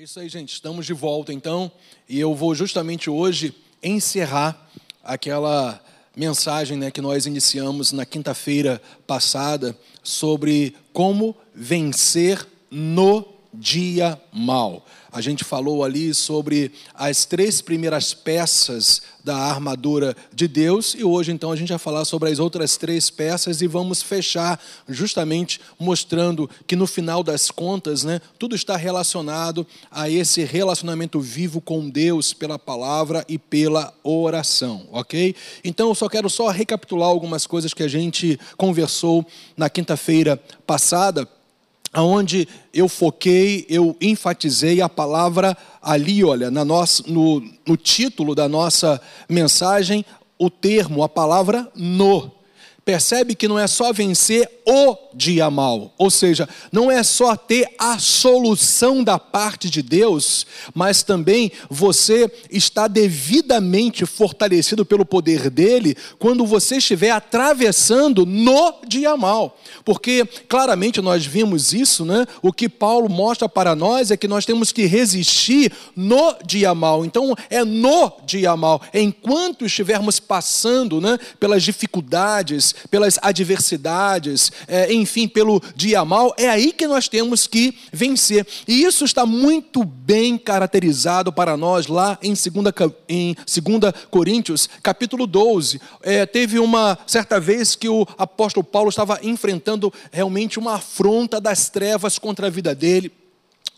É isso aí, gente. Estamos de volta então, e eu vou justamente hoje encerrar aquela mensagem né, que nós iniciamos na quinta-feira passada sobre como vencer no dia mal. A gente falou ali sobre as três primeiras peças da armadura de Deus e hoje então a gente vai falar sobre as outras três peças e vamos fechar justamente mostrando que no final das contas, né, tudo está relacionado a esse relacionamento vivo com Deus pela palavra e pela oração, ok? Então eu só quero só recapitular algumas coisas que a gente conversou na quinta-feira passada aonde eu foquei, eu enfatizei a palavra ali, olha, na nossa, no, no título da nossa mensagem, o termo, a palavra no. Percebe que não é só vencer o dia mal, ou seja, não é só ter a solução da parte de Deus, mas também você está devidamente fortalecido pelo poder dele quando você estiver atravessando no dia mal. Porque claramente nós vimos isso, né? O que Paulo mostra para nós é que nós temos que resistir no dia mal. Então é no dia mal, enquanto estivermos passando, né, pelas dificuldades, pelas adversidades, é, enfim, pelo dia mal, é aí que nós temos que vencer. E isso está muito bem caracterizado para nós lá em 2, em 2 Coríntios, capítulo 12. É, teve uma certa vez que o apóstolo Paulo estava enfrentando realmente uma afronta das trevas contra a vida dele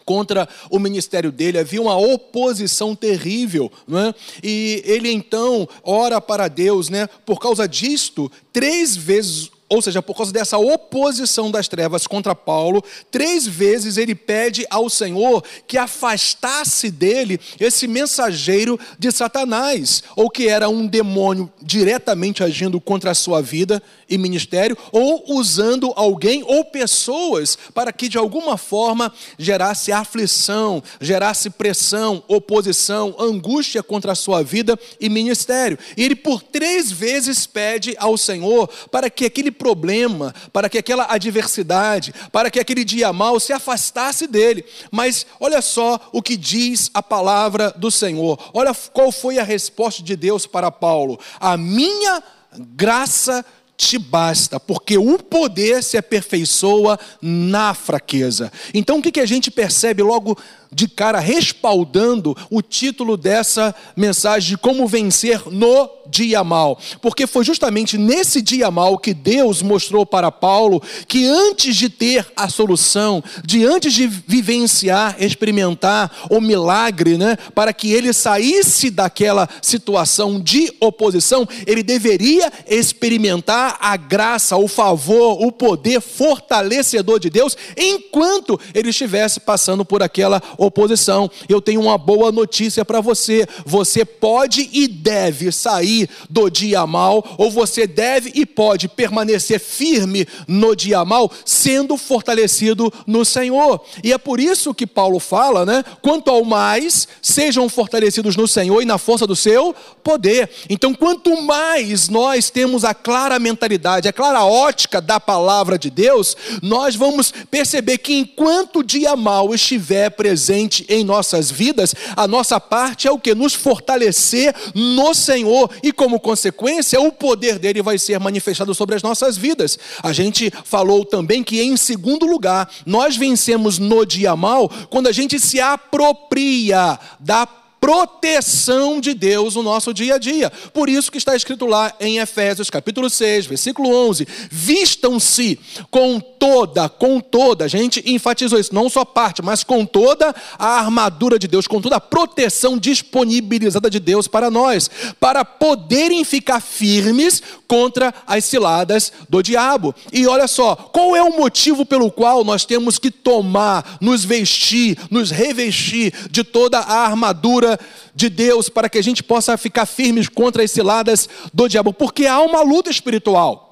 contra o ministério dele, havia uma oposição terrível, é? e ele então ora para Deus, né? por causa disto, três vezes ou seja, por causa dessa oposição das trevas contra Paulo, três vezes ele pede ao Senhor que afastasse dele esse mensageiro de Satanás, ou que era um demônio diretamente agindo contra a sua vida e ministério, ou usando alguém ou pessoas para que de alguma forma gerasse aflição, gerasse pressão, oposição, angústia contra a sua vida e ministério. E ele por três vezes pede ao Senhor para que aquele problema, para que aquela adversidade, para que aquele dia mal se afastasse dele. Mas olha só o que diz a palavra do Senhor. Olha qual foi a resposta de Deus para Paulo: A minha graça te basta, porque o poder se aperfeiçoa na fraqueza. Então o que a gente percebe logo de cara respaldando o título dessa mensagem de como vencer no dia mal. Porque foi justamente nesse dia mal que Deus mostrou para Paulo que antes de ter a solução, de antes de vivenciar, experimentar o milagre, né, para que ele saísse daquela situação de oposição, ele deveria experimentar a graça, o favor, o poder fortalecedor de Deus enquanto ele estivesse passando por aquela. Eu tenho uma boa notícia para você: você pode e deve sair do dia mal, ou você deve e pode permanecer firme no dia mal, sendo fortalecido no Senhor. E é por isso que Paulo fala, né? Quanto ao mais, sejam fortalecidos no Senhor e na força do seu poder. Então, quanto mais nós temos a clara mentalidade, a clara ótica da palavra de Deus, nós vamos perceber que enquanto o dia mal estiver presente, presente em nossas vidas, a nossa parte é o que? Nos fortalecer no Senhor e, como consequência, o poder dele vai ser manifestado sobre as nossas vidas. A gente falou também que, em segundo lugar, nós vencemos no dia mal quando a gente se apropria da proteção de Deus no nosso dia a dia. Por isso que está escrito lá em Efésios capítulo 6, versículo 11: "Vistam-se com toda, com toda". A gente enfatizou isso, não só parte, mas com toda a armadura de Deus, com toda a proteção disponibilizada de Deus para nós, para poderem ficar firmes contra as ciladas do diabo. E olha só, qual é o motivo pelo qual nós temos que tomar, nos vestir, nos revestir de toda a armadura de Deus para que a gente possa ficar firmes contra as ciladas do diabo, porque há uma luta espiritual.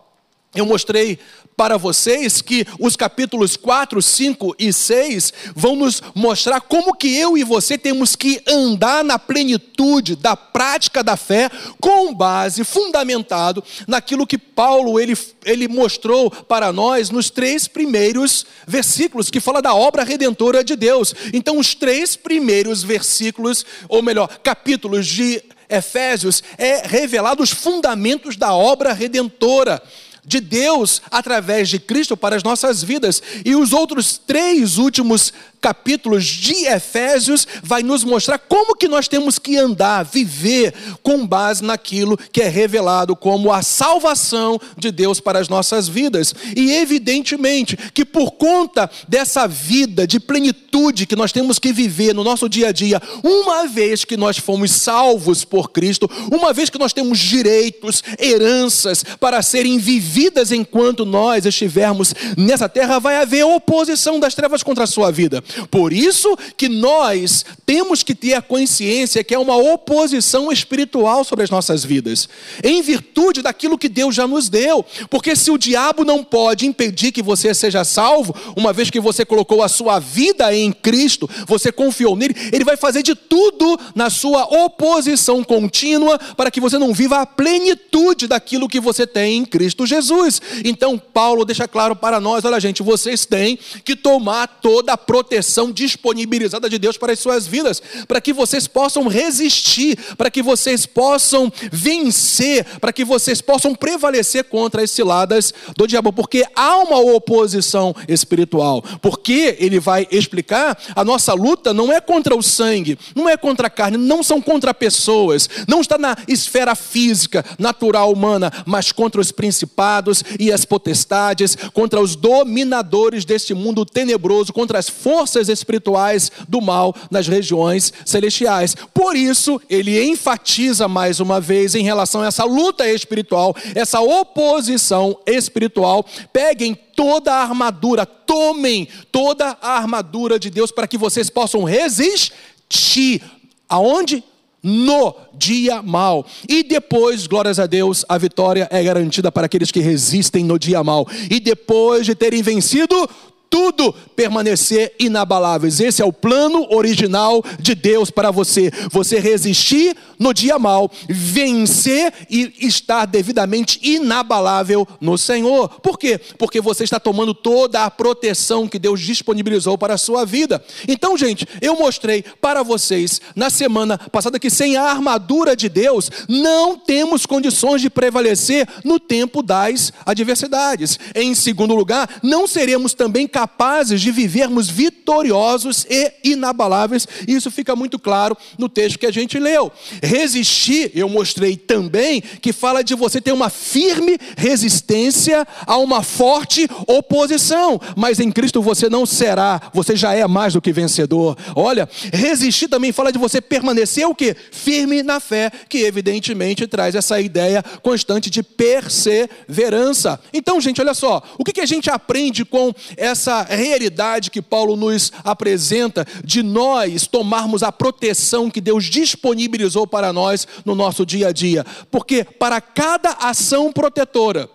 Eu mostrei para vocês que os capítulos 4, 5 e 6 vão nos mostrar como que eu e você temos que andar na plenitude da prática da fé com base fundamentado naquilo que Paulo ele, ele mostrou para nós nos três primeiros versículos que fala da obra redentora de Deus. Então os três primeiros versículos, ou melhor, capítulos de Efésios é revelado os fundamentos da obra redentora de Deus através de Cristo para as nossas vidas. E os outros três últimos capítulos de Efésios vai nos mostrar como que nós temos que andar, viver com base naquilo que é revelado como a salvação de Deus para as nossas vidas. E evidentemente que por conta dessa vida de plenitude que nós temos que viver no nosso dia a dia, uma vez que nós fomos salvos por Cristo, uma vez que nós temos direitos, heranças para serem vividas enquanto nós estivermos nessa terra, vai haver oposição das trevas contra a sua vida. Por isso que nós temos que ter a consciência que é uma oposição espiritual sobre as nossas vidas, em virtude daquilo que Deus já nos deu. Porque se o diabo não pode impedir que você seja salvo, uma vez que você colocou a sua vida em Cristo, você confiou nele, ele vai fazer de tudo na sua oposição contínua para que você não viva a plenitude daquilo que você tem em Cristo Jesus. Então, Paulo deixa claro para nós: olha, gente, vocês têm que tomar toda a proteção proteção disponibilizada de Deus para as suas vidas, para que vocês possam resistir, para que vocês possam vencer, para que vocês possam prevalecer contra as ciladas do diabo, porque há uma oposição espiritual. Porque ele vai explicar, a nossa luta não é contra o sangue, não é contra a carne, não são contra pessoas, não está na esfera física, natural humana, mas contra os principados e as potestades, contra os dominadores deste mundo tenebroso, contra as forças forças espirituais do mal nas regiões celestiais. Por isso, ele enfatiza mais uma vez em relação a essa luta espiritual, essa oposição espiritual. Peguem toda a armadura, tomem toda a armadura de Deus para que vocês possam resistir. Aonde? no dia mal. E depois, glórias a Deus, a vitória é garantida para aqueles que resistem no dia mal. E depois de terem vencido tudo permanecer inabaláveis. Esse é o plano original de Deus para você. Você resistir no dia mal, vencer e estar devidamente inabalável no Senhor. Por quê? Porque você está tomando toda a proteção que Deus disponibilizou para a sua vida. Então, gente, eu mostrei para vocês na semana passada que sem a armadura de Deus não temos condições de prevalecer no tempo das adversidades. Em segundo lugar, não seremos também capazes capazes de vivermos vitoriosos e inabaláveis. Isso fica muito claro no texto que a gente leu. Resistir, eu mostrei também, que fala de você ter uma firme resistência a uma forte oposição. Mas em Cristo você não será, você já é mais do que vencedor. Olha, resistir também fala de você permanecer o que? Firme na fé, que evidentemente traz essa ideia constante de perseverança. Então, gente, olha só, o que a gente aprende com essa essa realidade que Paulo nos apresenta de nós tomarmos a proteção que Deus disponibilizou para nós no nosso dia a dia. Porque para cada ação protetora,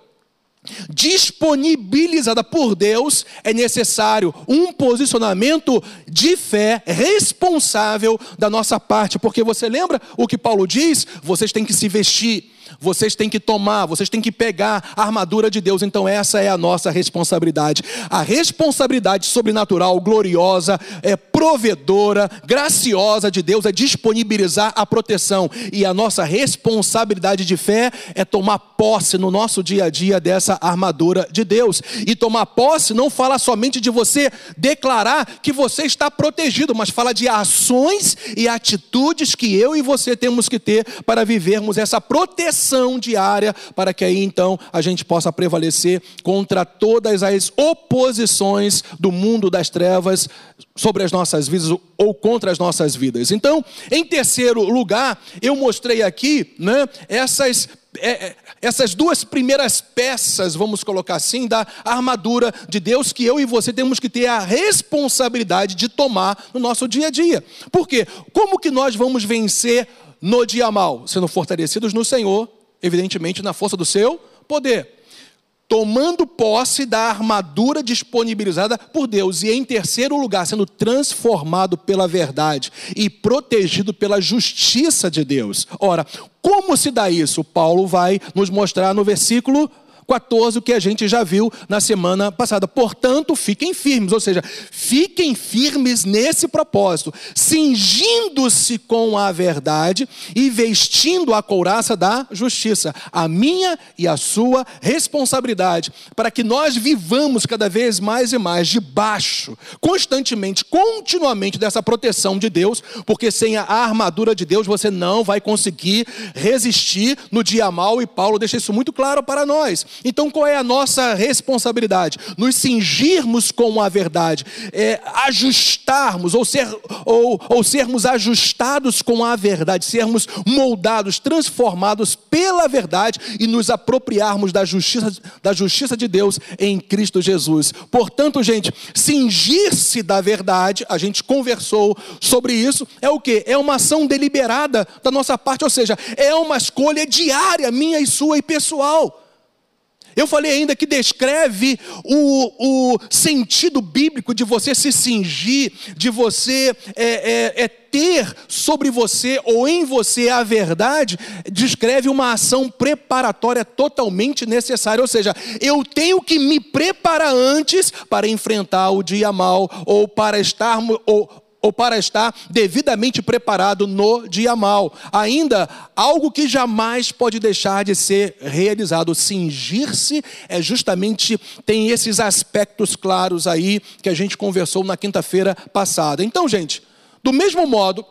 disponibilizada por Deus, é necessário um posicionamento de fé responsável da nossa parte, porque você lembra o que Paulo diz? Vocês têm que se vestir vocês têm que tomar, vocês têm que pegar a armadura de Deus. Então, essa é a nossa responsabilidade. A responsabilidade sobrenatural, gloriosa, é provedora, graciosa de Deus é disponibilizar a proteção. E a nossa responsabilidade de fé é tomar posse no nosso dia a dia dessa armadura de Deus. E tomar posse não fala somente de você declarar que você está protegido, mas fala de ações e atitudes que eu e você temos que ter para vivermos essa proteção oração diária, para que aí então a gente possa prevalecer contra todas as oposições do mundo das trevas sobre as nossas vidas ou contra as nossas vidas. Então, em terceiro lugar, eu mostrei aqui né, essas é, é, essas duas primeiras peças, vamos colocar assim, da armadura de Deus que eu e você temos que ter a responsabilidade de tomar no nosso dia a dia. Por quê? Como que nós vamos vencer no dia mal? Sendo fortalecidos no Senhor evidentemente na força do seu poder. tomando posse da armadura disponibilizada por Deus, e em terceiro lugar, sendo transformado pela verdade e protegido pela justiça de Deus. Ora, como se dá isso? Paulo vai nos mostrar no versículo 14, o que a gente já viu na semana passada. Portanto, fiquem firmes, ou seja, fiquem firmes nesse propósito, cingindo-se com a verdade e vestindo a couraça da justiça, a minha e a sua responsabilidade, para que nós vivamos cada vez mais e mais debaixo, constantemente, continuamente dessa proteção de Deus, porque sem a armadura de Deus você não vai conseguir resistir no dia mal, e Paulo deixa isso muito claro para nós. Então, qual é a nossa responsabilidade? Nos cingirmos com a verdade, é, ajustarmos, ou, ser, ou, ou sermos ajustados com a verdade, sermos moldados, transformados pela verdade e nos apropriarmos da justiça, da justiça de Deus em Cristo Jesus. Portanto, gente, cingir-se da verdade, a gente conversou sobre isso, é o que? É uma ação deliberada da nossa parte, ou seja, é uma escolha diária, minha e sua e pessoal. Eu falei ainda que descreve o, o sentido bíblico de você se cingir, de você é, é, é ter sobre você ou em você a verdade, descreve uma ação preparatória totalmente necessária. Ou seja, eu tenho que me preparar antes para enfrentar o dia mal ou para estar ou, ou para estar devidamente preparado no dia mal. Ainda, algo que jamais pode deixar de ser realizado. Cingir-se é justamente, tem esses aspectos claros aí que a gente conversou na quinta-feira passada. Então, gente, do mesmo modo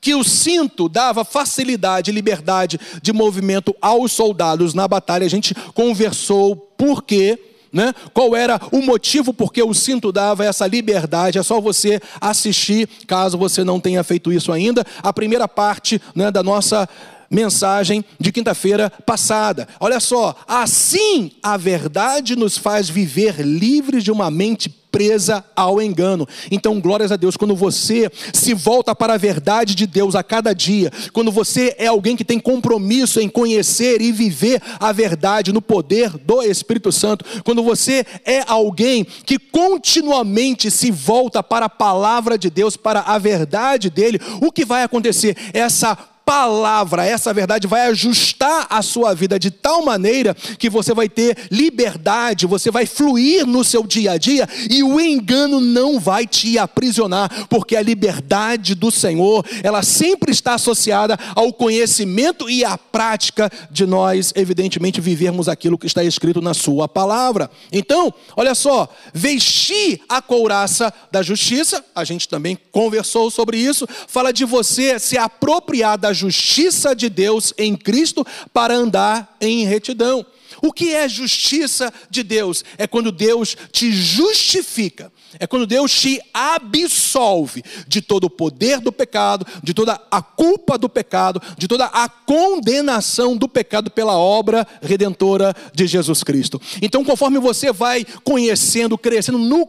que o cinto dava facilidade e liberdade de movimento aos soldados na batalha, a gente conversou por quê né? Qual era o motivo porque o cinto dava essa liberdade? É só você assistir, caso você não tenha feito isso ainda, a primeira parte né, da nossa mensagem de quinta-feira passada. Olha só, assim a verdade nos faz viver livres de uma mente presa ao engano. Então, glórias a Deus, quando você se volta para a verdade de Deus a cada dia, quando você é alguém que tem compromisso em conhecer e viver a verdade no poder do Espírito Santo, quando você é alguém que continuamente se volta para a palavra de Deus, para a verdade dele, o que vai acontecer? Essa palavra, essa verdade vai ajustar a sua vida de tal maneira que você vai ter liberdade, você vai fluir no seu dia a dia e o engano não vai te aprisionar, porque a liberdade do Senhor, ela sempre está associada ao conhecimento e à prática de nós, evidentemente, vivermos aquilo que está escrito na sua palavra. Então, olha só, vestir a couraça da justiça, a gente também conversou sobre isso, fala de você se apropriar da justiça de Deus em Cristo para andar em retidão. O que é justiça de Deus? É quando Deus te justifica, é quando Deus te absolve de todo o poder do pecado, de toda a culpa do pecado, de toda a condenação do pecado pela obra redentora de Jesus Cristo. Então, conforme você vai conhecendo, crescendo no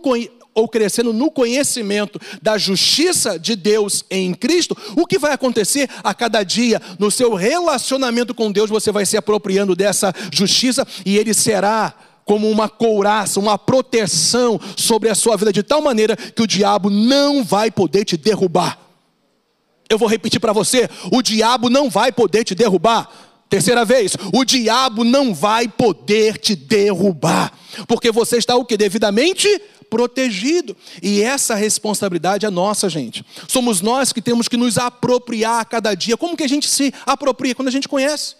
ou crescendo no conhecimento da justiça de Deus em Cristo, o que vai acontecer a cada dia no seu relacionamento com Deus, você vai se apropriando dessa justiça e ele será como uma couraça, uma proteção sobre a sua vida de tal maneira que o diabo não vai poder te derrubar. Eu vou repetir para você: o diabo não vai poder te derrubar. Terceira vez, o diabo não vai poder te derrubar, porque você está o que devidamente protegido. E essa responsabilidade é nossa, gente. Somos nós que temos que nos apropriar a cada dia. Como que a gente se apropria? Quando a gente conhece.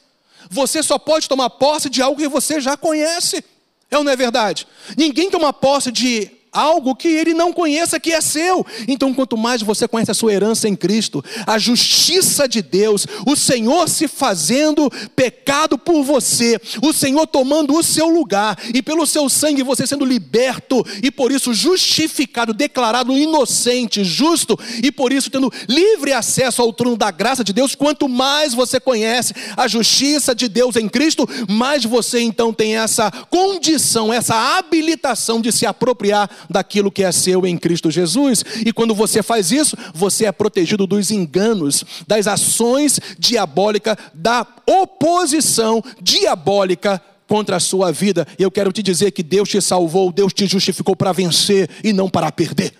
Você só pode tomar posse de algo que você já conhece. É ou não é verdade? Ninguém toma posse de algo que ele não conheça que é seu. Então, quanto mais você conhece a sua herança em Cristo, a justiça de Deus, o Senhor se fazendo pecado por você, o Senhor tomando o seu lugar e pelo seu sangue você sendo liberto e por isso justificado, declarado inocente, justo e por isso tendo livre acesso ao trono da graça de Deus, quanto mais você conhece a justiça de Deus em Cristo, mais você então tem essa condição, essa habilitação de se apropriar daquilo que é seu em Cristo Jesus. E quando você faz isso, você é protegido dos enganos, das ações diabólicas, da oposição diabólica contra a sua vida. E eu quero te dizer que Deus te salvou, Deus te justificou para vencer e não para perder.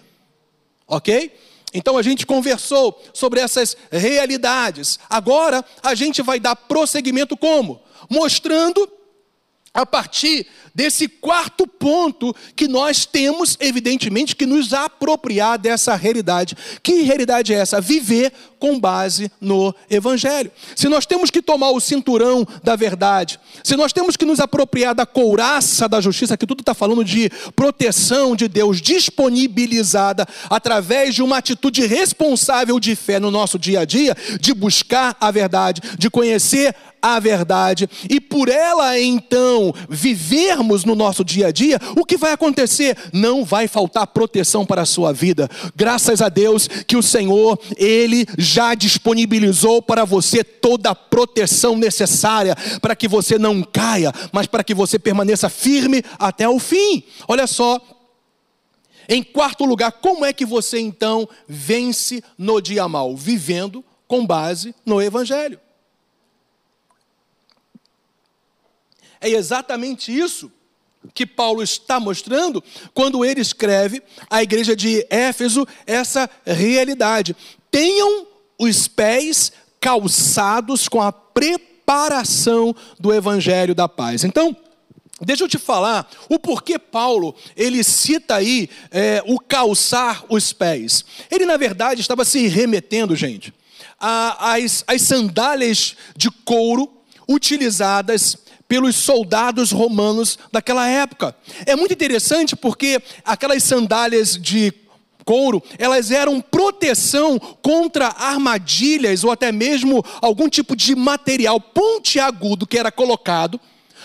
Ok? Então a gente conversou sobre essas realidades. Agora a gente vai dar prosseguimento como? Mostrando a partir desse quarto ponto que nós temos, evidentemente, que nos apropriar dessa realidade. Que realidade é essa? Viver com base no Evangelho. Se nós temos que tomar o cinturão da verdade, se nós temos que nos apropriar da couraça da justiça, que tudo está falando de proteção de Deus disponibilizada através de uma atitude responsável de fé no nosso dia a dia, de buscar a verdade, de conhecer a verdade, e por ela então no nosso dia a dia, o que vai acontecer? Não vai faltar proteção para a sua vida. Graças a Deus que o Senhor, Ele já disponibilizou para você toda a proteção necessária para que você não caia, mas para que você permaneça firme até o fim. Olha só, em quarto lugar, como é que você então vence no dia mal? Vivendo com base no Evangelho. É exatamente isso que Paulo está mostrando quando ele escreve à igreja de Éfeso essa realidade. Tenham os pés calçados com a preparação do evangelho da paz. Então, Deixa eu te falar o porquê Paulo ele cita aí é, o calçar os pés. Ele na verdade estava se remetendo, gente, às, às sandálias de couro utilizadas pelos soldados romanos daquela época. É muito interessante porque aquelas sandálias de couro, elas eram proteção contra armadilhas ou até mesmo algum tipo de material pontiagudo que era colocado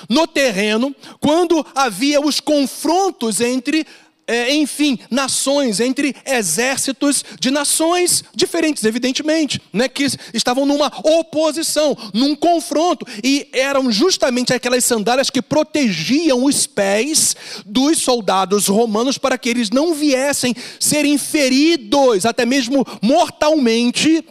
no terreno quando havia os confrontos entre é, enfim, nações, entre exércitos de nações diferentes, evidentemente, né, que estavam numa oposição, num confronto, e eram justamente aquelas sandálias que protegiam os pés dos soldados romanos para que eles não viessem serem feridos, até mesmo mortalmente,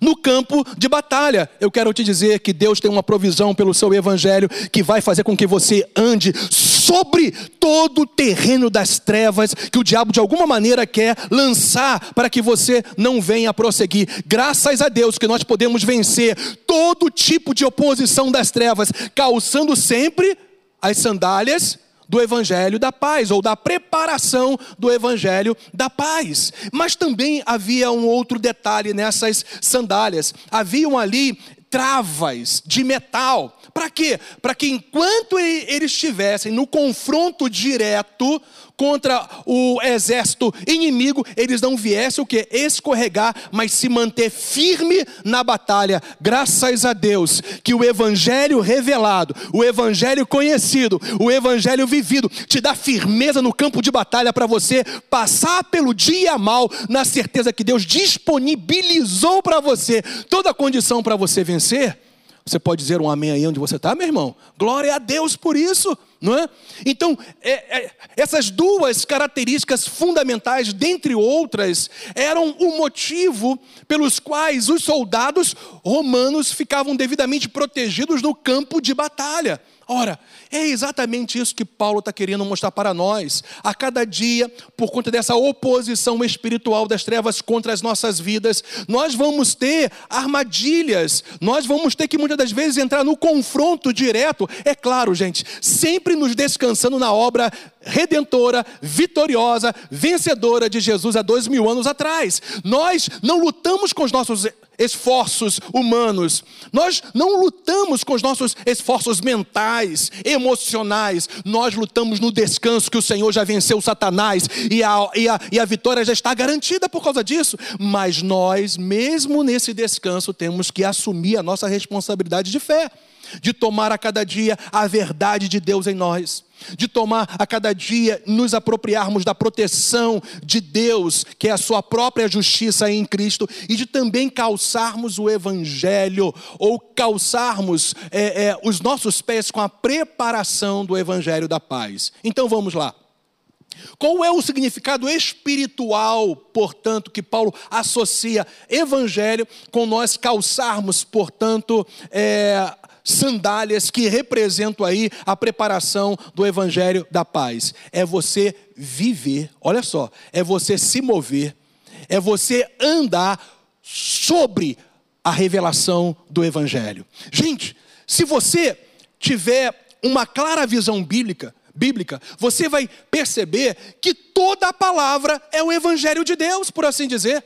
no campo de batalha. Eu quero te dizer que Deus tem uma provisão pelo seu evangelho que vai fazer com que você ande sobre todo o terreno das trevas que o diabo de alguma maneira quer lançar para que você não venha prosseguir. Graças a Deus que nós podemos vencer todo tipo de oposição das trevas, calçando sempre as sandálias do evangelho da paz ou da preparação do evangelho da paz. Mas também havia um outro detalhe nessas sandálias. Haviam ali travas de metal. Para quê? Para que enquanto eles estivessem no confronto direto contra o exército inimigo, eles não viessem o que? Escorregar, mas se manter firme na batalha. Graças a Deus que o evangelho revelado, o evangelho conhecido, o evangelho vivido te dá firmeza no campo de batalha para você passar pelo dia mal na certeza que Deus disponibilizou para você toda a condição para você vencer. Você pode dizer um amém aí onde você está, meu irmão? Glória a Deus por isso, não é? Então, é, é, essas duas características fundamentais, dentre outras, eram o motivo pelos quais os soldados romanos ficavam devidamente protegidos no campo de batalha. Ora, é exatamente isso que Paulo está querendo mostrar para nós. A cada dia, por conta dessa oposição espiritual das trevas contra as nossas vidas, nós vamos ter armadilhas, nós vamos ter que muitas das vezes entrar no confronto direto. É claro, gente, sempre nos descansando na obra redentora, vitoriosa, vencedora de Jesus há dois mil anos atrás. Nós não lutamos com os nossos esforços humanos, nós não lutamos com os nossos esforços mentais, emocionais, nós lutamos no descanso que o Senhor já venceu Satanás e a, e a, e a vitória já está garantida por causa disso. Mas nós, mesmo nesse descanso, temos que assumir a nossa responsabilidade de fé de tomar a cada dia a verdade de Deus em nós, de tomar a cada dia nos apropriarmos da proteção de Deus, que é a sua própria justiça em Cristo, e de também calçarmos o Evangelho, ou calçarmos é, é, os nossos pés com a preparação do Evangelho da paz. Então vamos lá. Qual é o significado espiritual, portanto, que Paulo associa evangelho com nós calçarmos, portanto, é, sandálias que representam aí a preparação do evangelho da paz. É você viver, olha só, é você se mover, é você andar sobre a revelação do evangelho. Gente, se você tiver uma clara visão bíblica, bíblica, você vai perceber que toda a palavra é o evangelho de Deus, por assim dizer.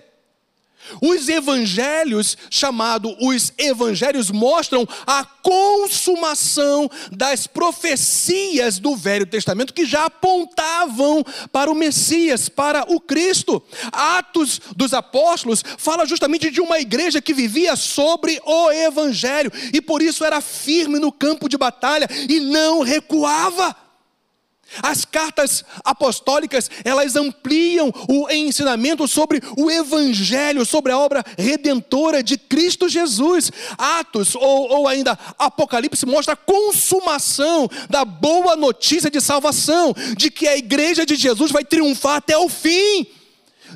Os evangelhos, chamados os evangelhos, mostram a consumação das profecias do Velho Testamento que já apontavam para o Messias, para o Cristo. Atos dos Apóstolos fala justamente de uma igreja que vivia sobre o evangelho e por isso era firme no campo de batalha e não recuava. As cartas apostólicas, elas ampliam o ensinamento sobre o evangelho, sobre a obra redentora de Cristo Jesus. Atos ou, ou ainda Apocalipse mostra a consumação da boa notícia de salvação, de que a igreja de Jesus vai triunfar até o fim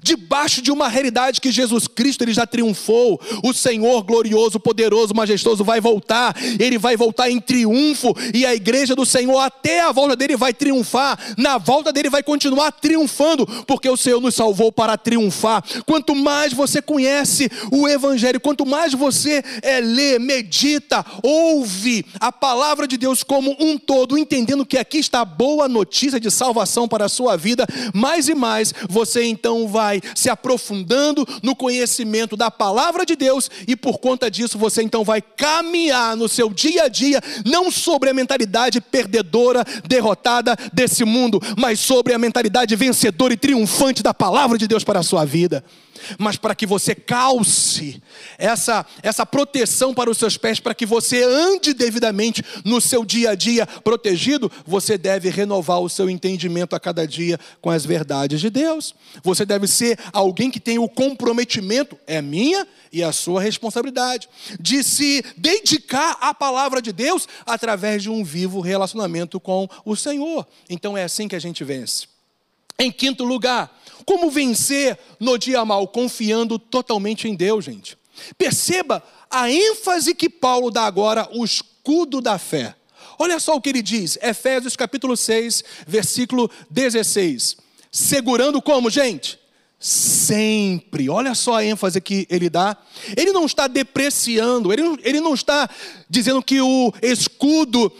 debaixo de uma realidade que Jesus Cristo ele já triunfou. O Senhor glorioso, poderoso, majestoso vai voltar. Ele vai voltar em triunfo e a igreja do Senhor até a volta dele vai triunfar. Na volta dele vai continuar triunfando, porque o Senhor nos salvou para triunfar. Quanto mais você conhece o evangelho, quanto mais você é, lê, medita, ouve a palavra de Deus como um todo, entendendo que aqui está a boa notícia de salvação para a sua vida, mais e mais você então vai vai se aprofundando no conhecimento da palavra de Deus e por conta disso você então vai caminhar no seu dia a dia, não sobre a mentalidade perdedora, derrotada desse mundo, mas sobre a mentalidade vencedora e triunfante da palavra de Deus para a sua vida mas para que você calce essa, essa proteção para os seus pés, para que você ande devidamente no seu dia a dia protegido, você deve renovar o seu entendimento a cada dia com as verdades de Deus. Você deve ser alguém que tem o comprometimento, é minha e a sua responsabilidade, de se dedicar à palavra de Deus através de um vivo relacionamento com o Senhor. Então é assim que a gente vence. Em quinto lugar, como vencer no dia mal? Confiando totalmente em Deus, gente. Perceba a ênfase que Paulo dá agora, o escudo da fé. Olha só o que ele diz, Efésios capítulo 6, versículo 16. Segurando como, gente? Sempre. Olha só a ênfase que ele dá. Ele não está depreciando, ele não, ele não está dizendo que o escudo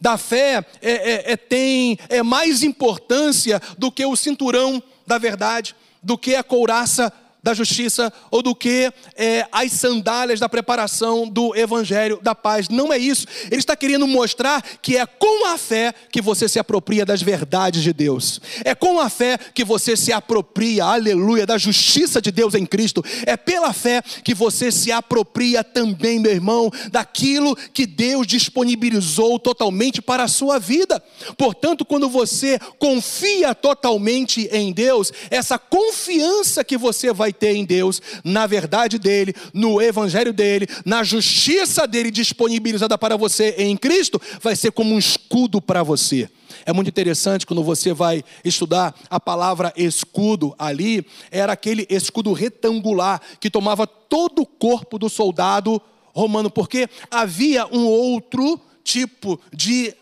da fé é, é, é, tem é mais importância do que o cinturão da verdade, do que a couraça da justiça ou do que é, as sandálias da preparação do evangelho da paz. Não é isso. Ele está querendo mostrar que é com a fé que você se apropria das verdades de Deus. É com a fé que você se apropria, aleluia, da justiça de Deus em Cristo. É pela fé que você se apropria também, meu irmão, daquilo que Deus disponibilizou totalmente para a sua vida. Portanto, quando você confia totalmente em Deus, essa confiança que você vai ter em Deus, na verdade dele, no evangelho dele, na justiça dele disponibilizada para você em Cristo, vai ser como um escudo para você. É muito interessante quando você vai estudar a palavra escudo ali, era aquele escudo retangular que tomava todo o corpo do soldado romano, porque havia um outro tipo de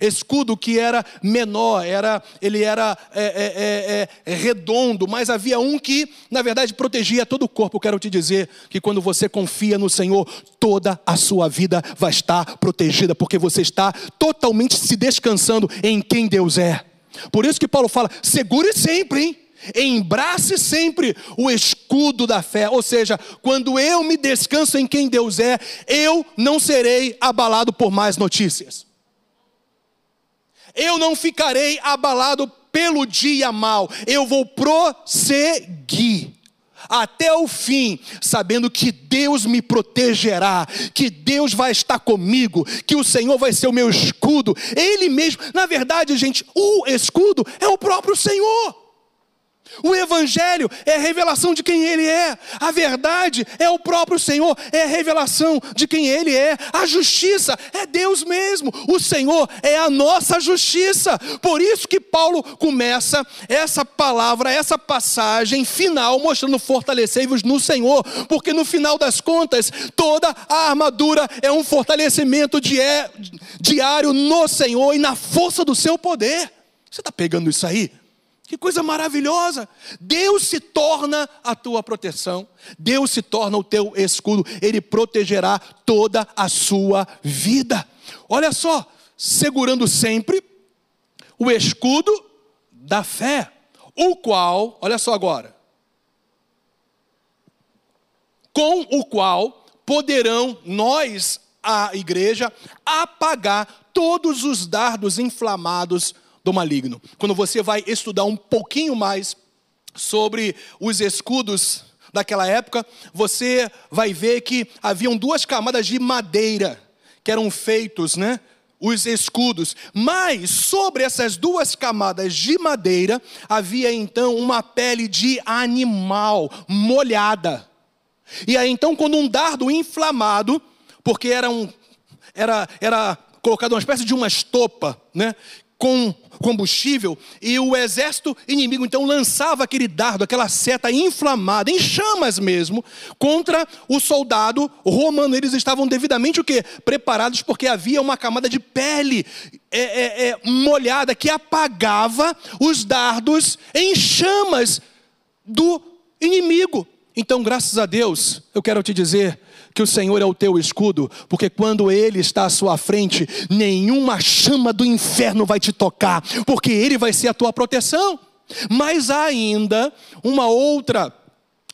escudo que era menor, era, ele era é, é, é, é, redondo, mas havia um que, na verdade, protegia todo o corpo. Quero te dizer que quando você confia no Senhor, toda a sua vida vai estar protegida, porque você está totalmente se descansando em quem Deus é. Por isso que Paulo fala: segure sempre, hein? Embrace sempre o escudo da fé, ou seja, quando eu me descanso em quem Deus é, eu não serei abalado por mais notícias. Eu não ficarei abalado pelo dia mal, eu vou prosseguir até o fim, sabendo que Deus me protegerá, que Deus vai estar comigo, que o Senhor vai ser o meu escudo. Ele mesmo, na verdade, gente, o escudo é o próprio Senhor. O Evangelho é a revelação de quem Ele é. A verdade é o próprio Senhor, é a revelação de quem Ele é. A justiça é Deus mesmo. O Senhor é a nossa justiça. Por isso que Paulo começa essa palavra, essa passagem final, mostrando fortalecei-vos no Senhor. Porque no final das contas, toda a armadura é um fortalecimento diário no Senhor e na força do seu poder. Você está pegando isso aí? Que coisa maravilhosa! Deus se torna a tua proteção, Deus se torna o teu escudo, Ele protegerá toda a sua vida. Olha só, segurando sempre o escudo da fé, o qual, olha só agora, com o qual poderão nós, a igreja, apagar todos os dardos inflamados do maligno. Quando você vai estudar um pouquinho mais sobre os escudos daquela época, você vai ver que haviam duas camadas de madeira que eram feitos, né? Os escudos, mas sobre essas duas camadas de madeira havia então uma pele de animal molhada. E aí então, quando um dardo inflamado, porque era um, era, era colocado uma espécie de uma estopa, né? Com combustível, e o exército inimigo então lançava aquele dardo, aquela seta inflamada, em chamas mesmo, contra o soldado romano. Eles estavam devidamente o quê? Preparados, porque havia uma camada de pele é, é, é, molhada que apagava os dardos em chamas do inimigo. Então, graças a Deus, eu quero te dizer que o Senhor é o teu escudo, porque quando Ele está à sua frente, nenhuma chama do inferno vai te tocar, porque Ele vai ser a tua proteção. Mas há ainda uma outra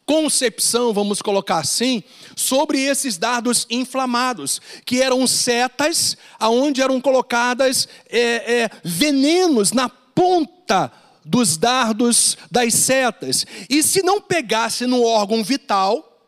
concepção, vamos colocar assim, sobre esses dardos inflamados, que eram setas, aonde eram colocadas é, é, venenos na ponta dos dardos das setas. E se não pegasse no órgão vital,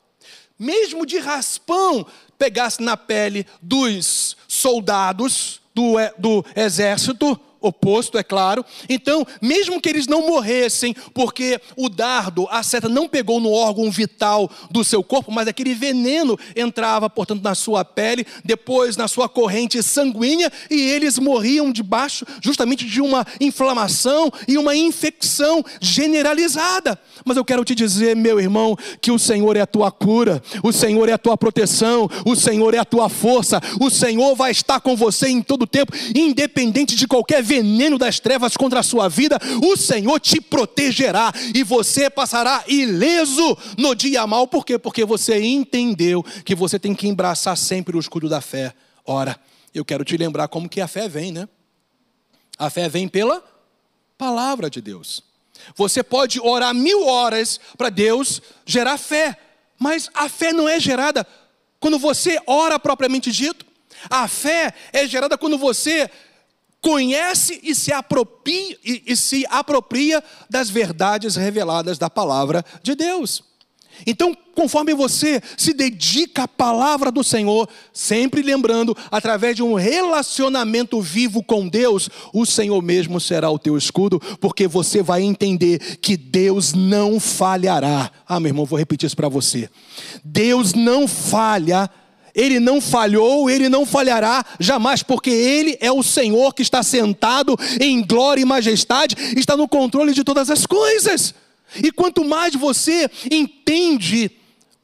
mesmo de raspão, pegasse na pele dos soldados do, do exército, oposto, é claro. Então, mesmo que eles não morressem, porque o dardo, a seta não pegou no órgão vital do seu corpo, mas aquele veneno entrava, portanto, na sua pele, depois na sua corrente sanguínea, e eles morriam debaixo justamente de uma inflamação e uma infecção generalizada. Mas eu quero te dizer, meu irmão, que o Senhor é a tua cura, o Senhor é a tua proteção, o Senhor é a tua força, o Senhor vai estar com você em todo tempo, independente de qualquer veneno das trevas contra a sua vida, o Senhor te protegerá e você passará ileso no dia mal. Por quê? Porque você entendeu que você tem que embraçar sempre o escudo da fé. Ora, eu quero te lembrar como que a fé vem, né? A fé vem pela palavra de Deus. Você pode orar mil horas para Deus gerar fé, mas a fé não é gerada quando você ora propriamente dito. A fé é gerada quando você conhece e se, apropria, e, e se apropria das verdades reveladas da palavra de Deus. Então, conforme você se dedica à palavra do Senhor, sempre lembrando, através de um relacionamento vivo com Deus, o Senhor mesmo será o teu escudo, porque você vai entender que Deus não falhará. Ah, meu irmão, vou repetir isso para você. Deus não falha ele não falhou, ele não falhará jamais, porque ele é o Senhor que está sentado em glória e majestade, está no controle de todas as coisas. E quanto mais você entende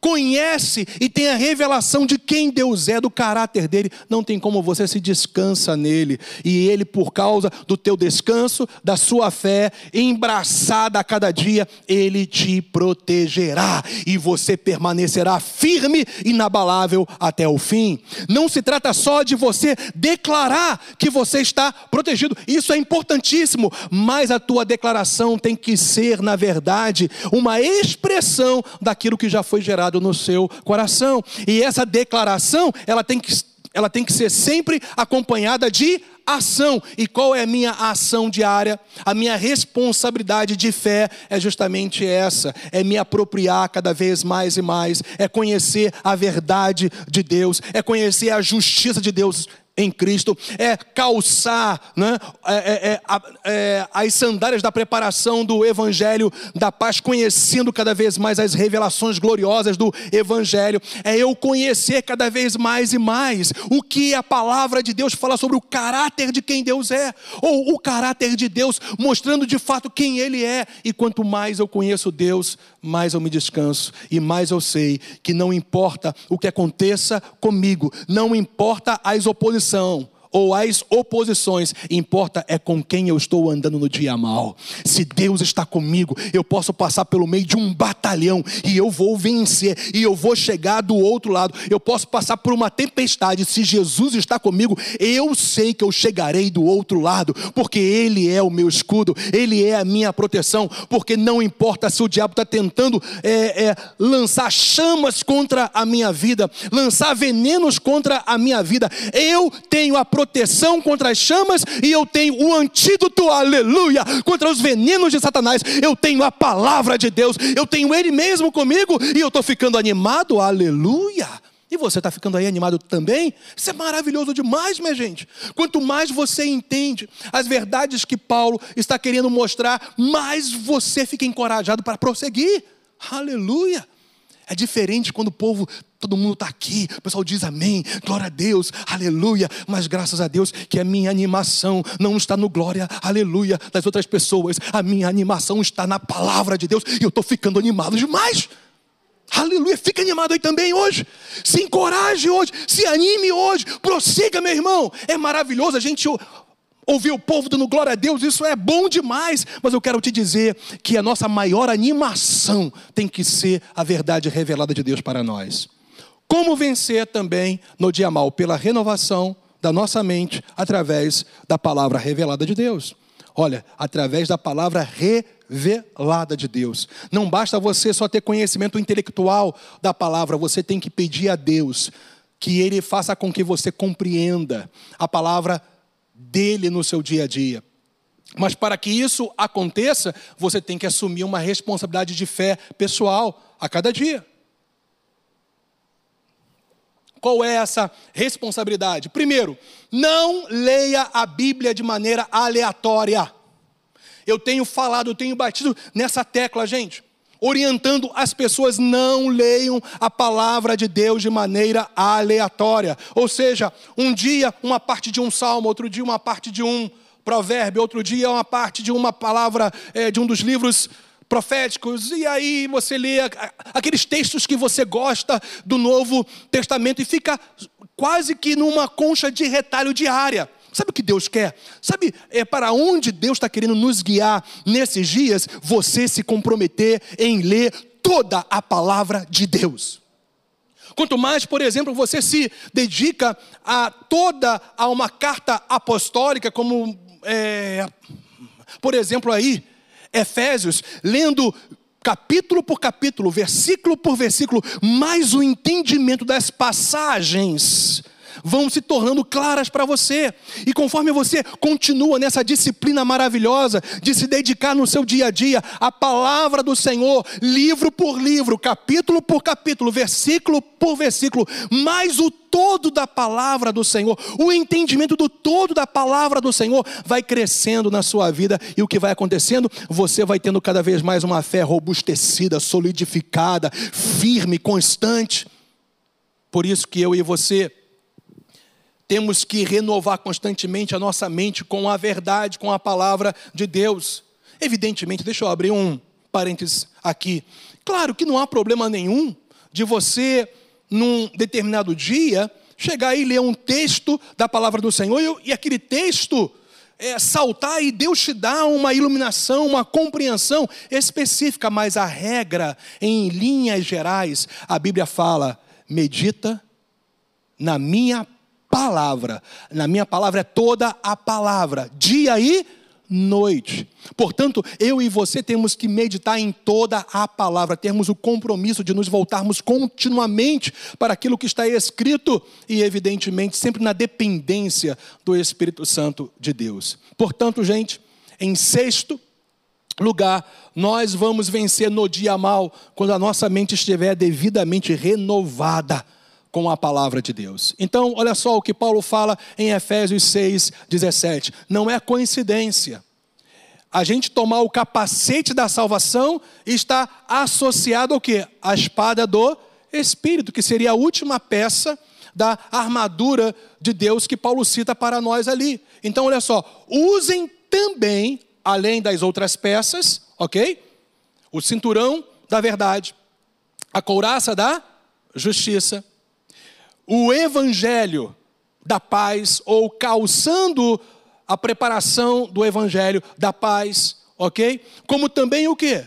conhece e tem a revelação de quem Deus é, do caráter dele, não tem como você se descansa nele. E ele, por causa do teu descanso, da sua fé, embraçada a cada dia, ele te protegerá e você permanecerá firme, inabalável até o fim. Não se trata só de você declarar que você está protegido, isso é importantíssimo, mas a tua declaração tem que ser, na verdade, uma expressão daquilo que já foi gerado no seu coração. E essa declaração, ela tem que, ela tem que ser sempre acompanhada de ação. E qual é a minha ação diária? A minha responsabilidade de fé é justamente essa: é me apropriar cada vez mais e mais, é conhecer a verdade de Deus, é conhecer a justiça de Deus em Cristo, é calçar né, é, é, é, é, as sandálias da preparação do Evangelho da paz, conhecendo cada vez mais as revelações gloriosas do Evangelho, é eu conhecer cada vez mais e mais o que a palavra de Deus fala sobre o caráter de quem Deus é, ou o caráter de Deus, mostrando de fato quem Ele é, e quanto mais eu conheço Deus, mais eu me descanso, e mais eu sei que não importa o que aconteça comigo, não importa as oposições oposição ou as oposições, importa é com quem eu estou andando no dia mal. Se Deus está comigo, eu posso passar pelo meio de um batalhão e eu vou vencer e eu vou chegar do outro lado. Eu posso passar por uma tempestade, se Jesus está comigo, eu sei que eu chegarei do outro lado, porque Ele é o meu escudo, Ele é a minha proteção, porque não importa se o diabo está tentando é, é, lançar chamas contra a minha vida, lançar venenos contra a minha vida, eu tenho a proteção proteção contra as chamas e eu tenho o antídoto, aleluia, contra os venenos de Satanás. Eu tenho a palavra de Deus, eu tenho Ele mesmo comigo e eu estou ficando animado, aleluia. E você está ficando aí animado também? Isso é maravilhoso demais, minha gente. Quanto mais você entende as verdades que Paulo está querendo mostrar, mais você fica encorajado para prosseguir. Aleluia. É diferente quando o povo, todo mundo está aqui, o pessoal diz amém, glória a Deus, aleluia, mas graças a Deus que a minha animação não está no glória, aleluia, das outras pessoas, a minha animação está na palavra de Deus e eu estou ficando animado demais. Aleluia, fica animado aí também hoje. Se encoraje hoje, se anime hoje, prossiga, meu irmão. É maravilhoso a gente ouvir o povo dando glória a Deus, isso é bom demais, mas eu quero te dizer que a nossa maior animação tem que ser a verdade revelada de Deus para nós. Como vencer também no dia mal? Pela renovação da nossa mente através da palavra revelada de Deus. Olha, através da palavra revelada de Deus. Não basta você só ter conhecimento intelectual da palavra, você tem que pedir a Deus que Ele faça com que você compreenda a palavra dele no seu dia a dia. Mas para que isso aconteça, você tem que assumir uma responsabilidade de fé pessoal a cada dia. Qual é essa responsabilidade? Primeiro, não leia a Bíblia de maneira aleatória. Eu tenho falado, eu tenho batido nessa tecla, gente orientando as pessoas não leiam a palavra de Deus de maneira aleatória. Ou seja, um dia uma parte de um salmo, outro dia uma parte de um provérbio, outro dia uma parte de uma palavra é, de um dos livros proféticos, e aí você lê aqueles textos que você gosta do Novo Testamento e fica quase que numa concha de retalho diária. Sabe o que Deus quer? Sabe é, para onde Deus está querendo nos guiar nesses dias? Você se comprometer em ler toda a palavra de Deus. Quanto mais, por exemplo, você se dedica a toda a uma carta apostólica, como, é, por exemplo, aí, Efésios, lendo capítulo por capítulo, versículo por versículo, mais o entendimento das passagens vão se tornando claras para você. E conforme você continua nessa disciplina maravilhosa de se dedicar no seu dia a dia à palavra do Senhor, livro por livro, capítulo por capítulo, versículo por versículo, mais o todo da palavra do Senhor, o entendimento do todo da palavra do Senhor vai crescendo na sua vida e o que vai acontecendo? Você vai tendo cada vez mais uma fé robustecida, solidificada, firme, constante. Por isso que eu e você temos que renovar constantemente a nossa mente com a verdade, com a palavra de Deus. Evidentemente, deixa eu abrir um parênteses aqui. Claro que não há problema nenhum de você, num determinado dia, chegar e ler um texto da palavra do Senhor e, aquele texto é, saltar e Deus te dá uma iluminação, uma compreensão específica, mas a regra, em linhas gerais, a Bíblia fala: medita na minha palavra. Na minha palavra é toda a palavra, dia e noite. Portanto, eu e você temos que meditar em toda a palavra, termos o compromisso de nos voltarmos continuamente para aquilo que está escrito e, evidentemente, sempre na dependência do Espírito Santo de Deus. Portanto, gente, em sexto lugar, nós vamos vencer no dia mal quando a nossa mente estiver devidamente renovada com a palavra de Deus. Então, olha só o que Paulo fala em Efésios 6, 17. Não é coincidência. A gente tomar o capacete da salvação está associado ao que? A espada do Espírito, que seria a última peça da armadura de Deus que Paulo cita para nós ali. Então, olha só, usem também, além das outras peças, ok? O cinturão da verdade, a couraça da justiça, o evangelho da paz, ou calçando a preparação do evangelho da paz, ok? Como também o que?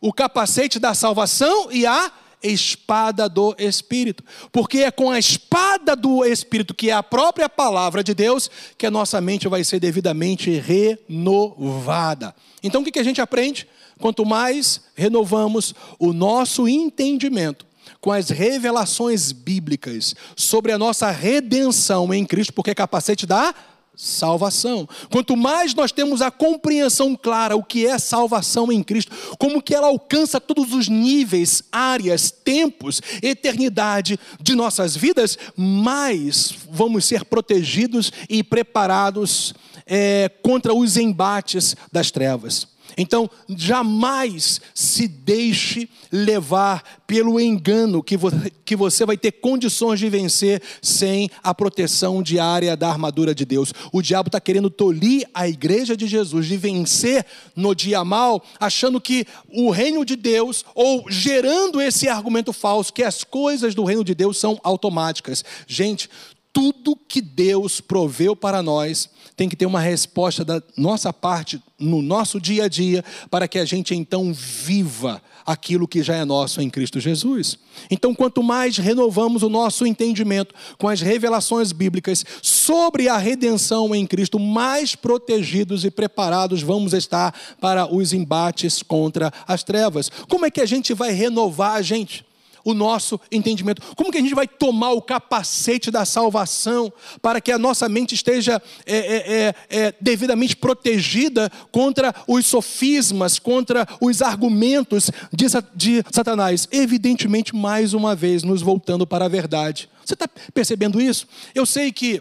O capacete da salvação e a espada do Espírito. Porque é com a espada do Espírito, que é a própria palavra de Deus, que a nossa mente vai ser devidamente renovada. Então o que a gente aprende? Quanto mais renovamos o nosso entendimento com as revelações bíblicas sobre a nossa redenção em Cristo, porque é capacete da salvação. Quanto mais nós temos a compreensão clara o que é salvação em Cristo, como que ela alcança todos os níveis, áreas, tempos, eternidade de nossas vidas, mais vamos ser protegidos e preparados é, contra os embates das trevas. Então, jamais se deixe levar pelo engano que, que você vai ter condições de vencer sem a proteção diária da armadura de Deus. O diabo está querendo tolir a igreja de Jesus de vencer no dia mal, achando que o reino de Deus, ou gerando esse argumento falso, que as coisas do reino de Deus são automáticas. Gente, tudo que Deus proveu para nós tem que ter uma resposta da nossa parte no nosso dia a dia, para que a gente então viva aquilo que já é nosso em Cristo Jesus. Então, quanto mais renovamos o nosso entendimento com as revelações bíblicas sobre a redenção em Cristo, mais protegidos e preparados vamos estar para os embates contra as trevas. Como é que a gente vai renovar a gente? O nosso entendimento. Como que a gente vai tomar o capacete da salvação para que a nossa mente esteja é, é, é, é, devidamente protegida contra os sofismas, contra os argumentos de, de Satanás? Evidentemente, mais uma vez, nos voltando para a verdade. Você está percebendo isso? Eu sei que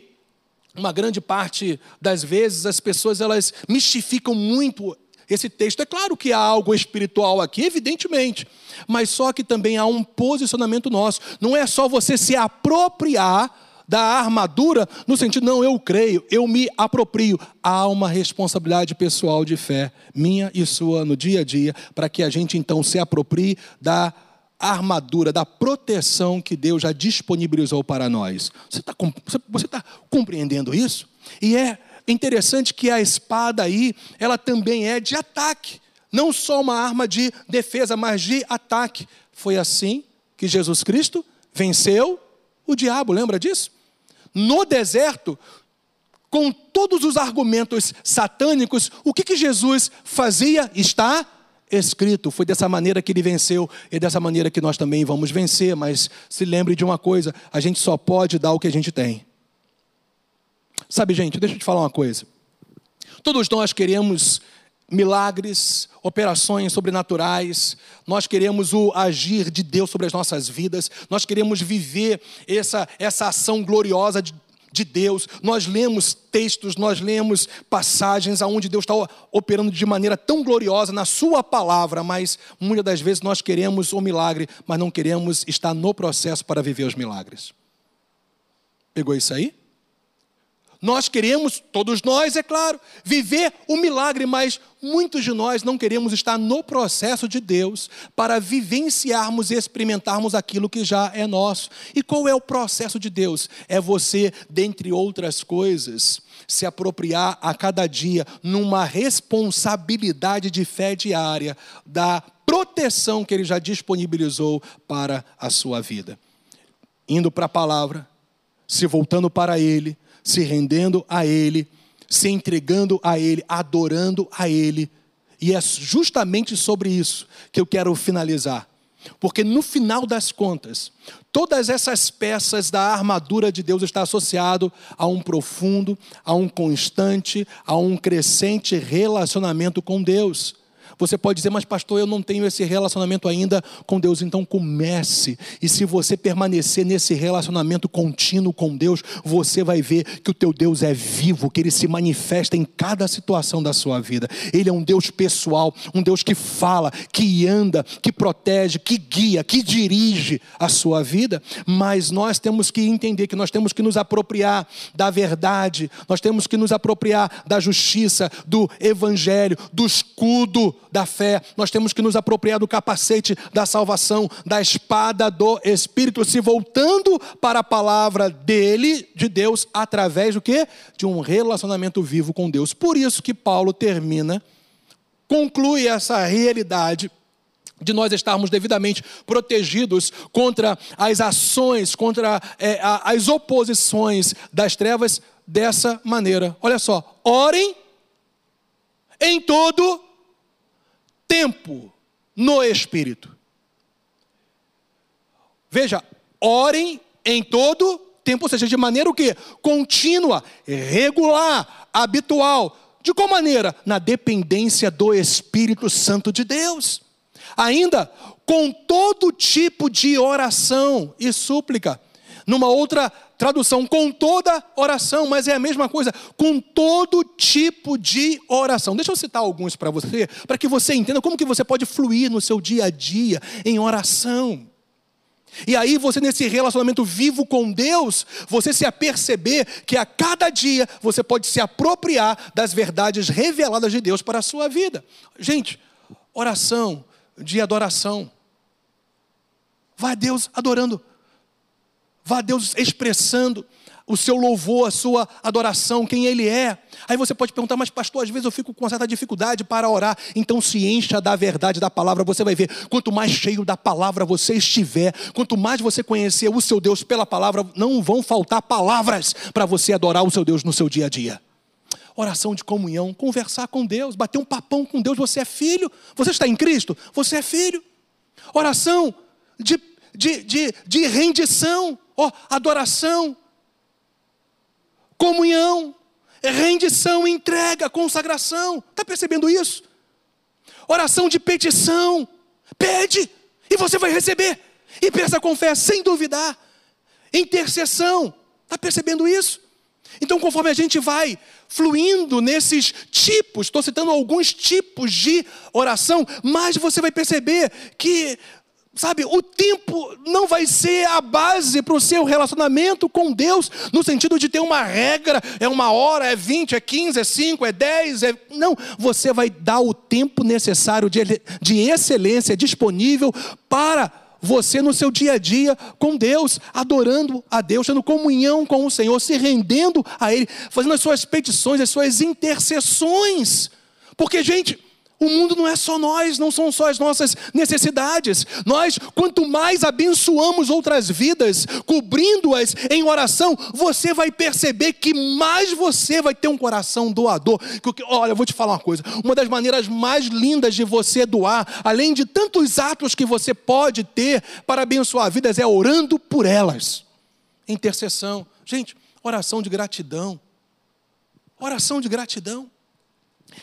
uma grande parte das vezes as pessoas elas mistificam muito esse texto. É claro que há algo espiritual aqui, evidentemente, mas só que também há um posicionamento nosso. Não é só você se apropriar da armadura no sentido, não, eu creio, eu me aproprio. Há uma responsabilidade pessoal de fé, minha e sua, no dia a dia, para que a gente então se aproprie da armadura, da proteção que Deus já disponibilizou para nós. Você está você tá compreendendo isso? E é Interessante que a espada aí, ela também é de ataque, não só uma arma de defesa, mas de ataque. Foi assim que Jesus Cristo venceu o diabo, lembra disso? No deserto, com todos os argumentos satânicos, o que, que Jesus fazia? Está escrito. Foi dessa maneira que ele venceu e dessa maneira que nós também vamos vencer. Mas se lembre de uma coisa: a gente só pode dar o que a gente tem. Sabe, gente, deixa eu te falar uma coisa. Todos nós queremos milagres, operações sobrenaturais, nós queremos o agir de Deus sobre as nossas vidas, nós queremos viver essa, essa ação gloriosa de, de Deus. Nós lemos textos, nós lemos passagens aonde Deus está operando de maneira tão gloriosa na Sua palavra, mas muitas das vezes nós queremos o milagre, mas não queremos estar no processo para viver os milagres. Pegou isso aí? Nós queremos, todos nós, é claro, viver o milagre, mas muitos de nós não queremos estar no processo de Deus para vivenciarmos e experimentarmos aquilo que já é nosso. E qual é o processo de Deus? É você, dentre outras coisas, se apropriar a cada dia numa responsabilidade de fé diária da proteção que Ele já disponibilizou para a sua vida. Indo para a palavra, se voltando para Ele se rendendo a Ele, se entregando a Ele, adorando a Ele. E é justamente sobre isso que eu quero finalizar. Porque no final das contas, todas essas peças da armadura de Deus está associado a um profundo, a um constante, a um crescente relacionamento com Deus. Você pode dizer, mas pastor, eu não tenho esse relacionamento ainda com Deus. Então comece. E se você permanecer nesse relacionamento contínuo com Deus, você vai ver que o teu Deus é vivo, que ele se manifesta em cada situação da sua vida. Ele é um Deus pessoal, um Deus que fala, que anda, que protege, que guia, que dirige a sua vida. Mas nós temos que entender que nós temos que nos apropriar da verdade, nós temos que nos apropriar da justiça, do evangelho, do escudo da fé, nós temos que nos apropriar do capacete da salvação, da espada do Espírito, se voltando para a palavra dele, de Deus, através do que? De um relacionamento vivo com Deus. Por isso que Paulo termina, conclui essa realidade de nós estarmos devidamente protegidos contra as ações, contra é, as oposições das trevas dessa maneira. Olha só, orem em todo tempo no Espírito. Veja, orem em todo tempo, ou seja, de maneira o quê? Contínua, regular, habitual. De qual maneira? Na dependência do Espírito Santo de Deus. Ainda com todo tipo de oração e súplica. Numa outra tradução, com toda oração, mas é a mesma coisa, com todo tipo de oração. Deixa eu citar alguns para você, para que você entenda como que você pode fluir no seu dia a dia em oração. E aí você nesse relacionamento vivo com Deus, você se aperceber que a cada dia você pode se apropriar das verdades reveladas de Deus para a sua vida. Gente, oração de adoração. Vai Deus adorando Vá Deus expressando o seu louvor, a sua adoração, quem Ele é. Aí você pode perguntar, mas pastor, às vezes eu fico com certa dificuldade para orar. Então se encha da verdade da palavra, você vai ver. Quanto mais cheio da palavra você estiver, quanto mais você conhecer o seu Deus pela palavra, não vão faltar palavras para você adorar o seu Deus no seu dia a dia. Oração de comunhão, conversar com Deus, bater um papão com Deus, você é filho. Você está em Cristo? Você é filho. Oração de, de, de, de rendição ó, adoração, comunhão, rendição, entrega, consagração. Está percebendo isso? Oração de petição. Pede e você vai receber. E peça com fé, sem duvidar. Intercessão. Está percebendo isso? Então, conforme a gente vai fluindo nesses tipos, estou citando alguns tipos de oração, mais você vai perceber que Sabe, o tempo não vai ser a base para o seu relacionamento com Deus, no sentido de ter uma regra, é uma hora, é 20, é 15, é 5, é 10, é... não, você vai dar o tempo necessário de, de excelência disponível para você no seu dia a dia com Deus, adorando a Deus, tendo comunhão com o Senhor, se rendendo a Ele, fazendo as suas petições, as suas intercessões. Porque, gente, o mundo não é só nós, não são só as nossas necessidades. Nós, quanto mais abençoamos outras vidas, cobrindo-as em oração, você vai perceber que mais você vai ter um coração doador. Olha, eu vou te falar uma coisa: uma das maneiras mais lindas de você doar, além de tantos atos que você pode ter para abençoar vidas, é orando por elas. Intercessão. Gente, oração de gratidão. Oração de gratidão.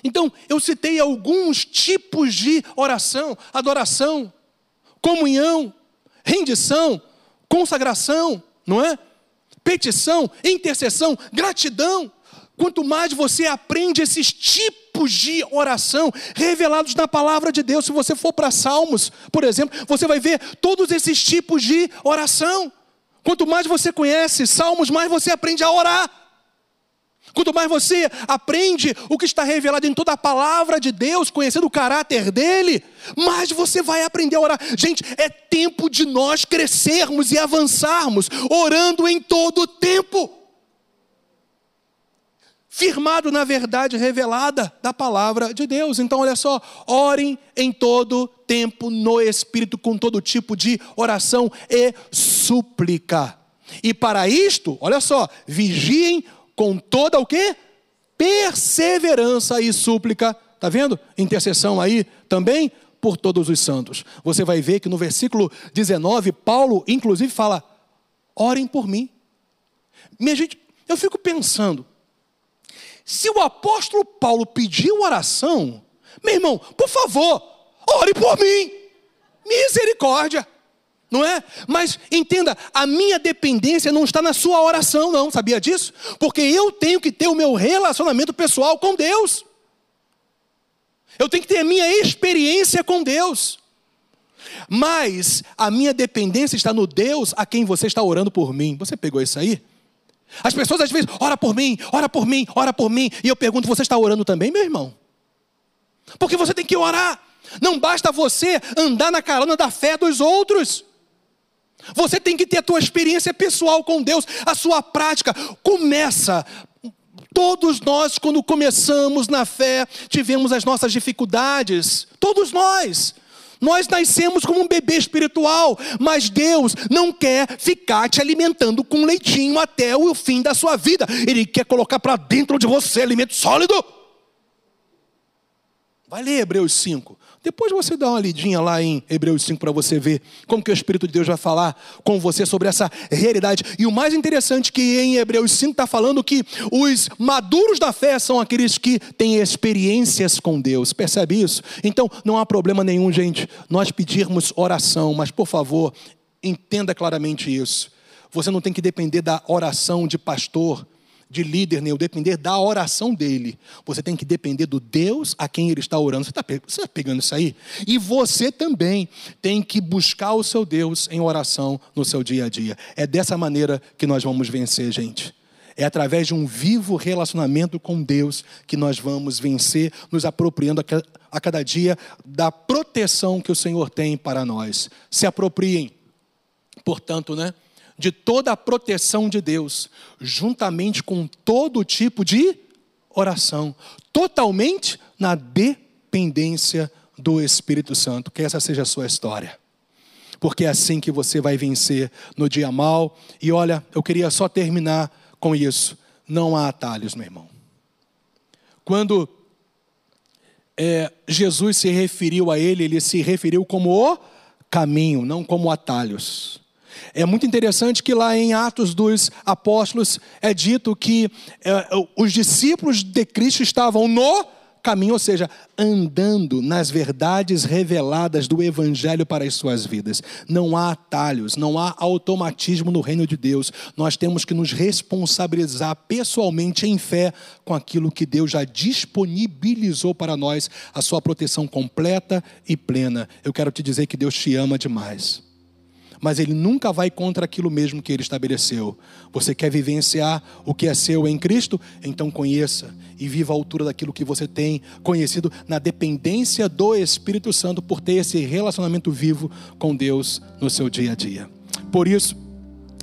Então, eu citei alguns tipos de oração: adoração, comunhão, rendição, consagração, não é? Petição, intercessão, gratidão. Quanto mais você aprende esses tipos de oração revelados na palavra de Deus, se você for para Salmos, por exemplo, você vai ver todos esses tipos de oração. Quanto mais você conhece Salmos, mais você aprende a orar. Quanto mais você aprende o que está revelado em toda a palavra de Deus, conhecendo o caráter dele, mais você vai aprender a orar. Gente, é tempo de nós crescermos e avançarmos, orando em todo o tempo. Firmado na verdade revelada da palavra de Deus. Então, olha só, orem em todo tempo no Espírito, com todo tipo de oração e súplica. E para isto, olha só, vigiem com toda o quê? Perseverança e súplica. Tá vendo? Intercessão aí também por todos os santos. Você vai ver que no versículo 19, Paulo inclusive fala: "Orem por mim". Minha gente, eu fico pensando, se o apóstolo Paulo pediu oração, Meu irmão, por favor, ore por mim. Misericórdia. Não é? Mas entenda, a minha dependência não está na sua oração, não, sabia disso? Porque eu tenho que ter o meu relacionamento pessoal com Deus. Eu tenho que ter a minha experiência com Deus. Mas a minha dependência está no Deus a quem você está orando por mim. Você pegou isso aí? As pessoas às vezes, ora por mim, ora por mim, ora por mim. E eu pergunto, você está orando também, meu irmão? Porque você tem que orar. Não basta você andar na carona da fé dos outros. Você tem que ter a tua experiência pessoal com Deus, a sua prática. Começa. Todos nós, quando começamos na fé, tivemos as nossas dificuldades. Todos nós. Nós nascemos como um bebê espiritual, mas Deus não quer ficar te alimentando com leitinho até o fim da sua vida. Ele quer colocar para dentro de você alimento sólido. Vai ler Hebreus 5. Depois você dá uma lidinha lá em Hebreus 5 para você ver como que o Espírito de Deus vai falar com você sobre essa realidade. E o mais interessante é que em Hebreus 5 está falando que os maduros da fé são aqueles que têm experiências com Deus. Percebe isso? Então não há problema nenhum, gente, nós pedirmos oração, mas por favor, entenda claramente isso. Você não tem que depender da oração de pastor, de líder, nem o depender da oração dele. Você tem que depender do Deus a quem ele está orando. Você está tá pegando isso aí? E você também tem que buscar o seu Deus em oração no seu dia a dia. É dessa maneira que nós vamos vencer, gente. É através de um vivo relacionamento com Deus que nós vamos vencer, nos apropriando a cada dia da proteção que o Senhor tem para nós. Se apropriem, portanto, né? De toda a proteção de Deus, juntamente com todo tipo de oração, totalmente na dependência do Espírito Santo. Que essa seja a sua história. Porque é assim que você vai vencer no dia mal. E olha, eu queria só terminar com isso. Não há atalhos, meu irmão. Quando é, Jesus se referiu a ele, ele se referiu como o caminho, não como atalhos. É muito interessante que lá em Atos dos Apóstolos é dito que é, os discípulos de Cristo estavam no caminho, ou seja, andando nas verdades reveladas do Evangelho para as suas vidas. Não há atalhos, não há automatismo no reino de Deus. Nós temos que nos responsabilizar pessoalmente em fé com aquilo que Deus já disponibilizou para nós, a sua proteção completa e plena. Eu quero te dizer que Deus te ama demais mas ele nunca vai contra aquilo mesmo que ele estabeleceu. Você quer vivenciar o que é seu em Cristo? Então conheça e viva a altura daquilo que você tem conhecido na dependência do Espírito Santo por ter esse relacionamento vivo com Deus no seu dia a dia. Por isso,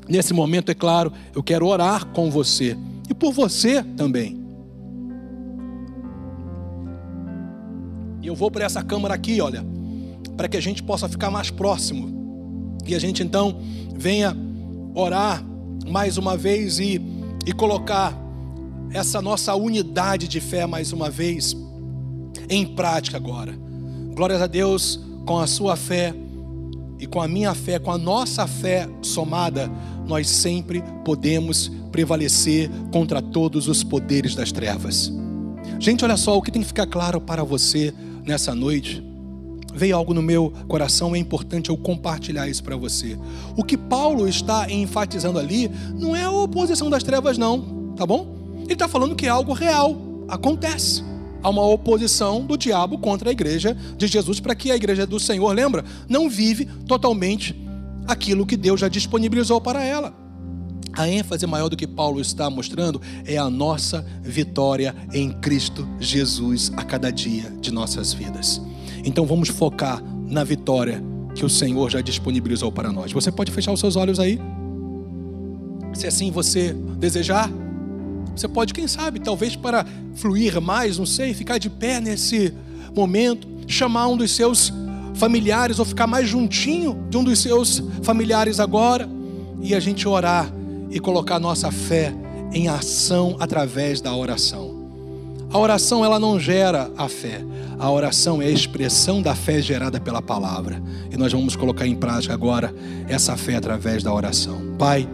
nesse momento, é claro, eu quero orar com você e por você também. E eu vou para essa câmara aqui, olha, para que a gente possa ficar mais próximo e a gente então venha orar mais uma vez e, e colocar essa nossa unidade de fé mais uma vez em prática agora. Glórias a Deus com a sua fé e com a minha fé, com a nossa fé somada, nós sempre podemos prevalecer contra todos os poderes das trevas. Gente, olha só, o que tem que ficar claro para você nessa noite veio algo no meu coração, é importante eu compartilhar isso para você. O que Paulo está enfatizando ali não é a oposição das trevas, não, tá bom? Ele está falando que é algo real, acontece. Há uma oposição do diabo contra a igreja de Jesus para que a igreja do Senhor, lembra, não vive totalmente aquilo que Deus já disponibilizou para ela. A ênfase maior do que Paulo está mostrando é a nossa vitória em Cristo Jesus a cada dia de nossas vidas. Então vamos focar na vitória que o Senhor já disponibilizou para nós. Você pode fechar os seus olhos aí? Se assim você desejar, você pode, quem sabe, talvez para fluir mais, não sei, ficar de pé nesse momento, chamar um dos seus familiares ou ficar mais juntinho de um dos seus familiares agora e a gente orar e colocar nossa fé em ação através da oração. A oração ela não gera a fé. A oração é a expressão da fé gerada pela palavra. E nós vamos colocar em prática agora essa fé através da oração. Pai,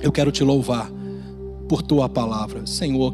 eu quero te louvar por tua palavra. Senhor,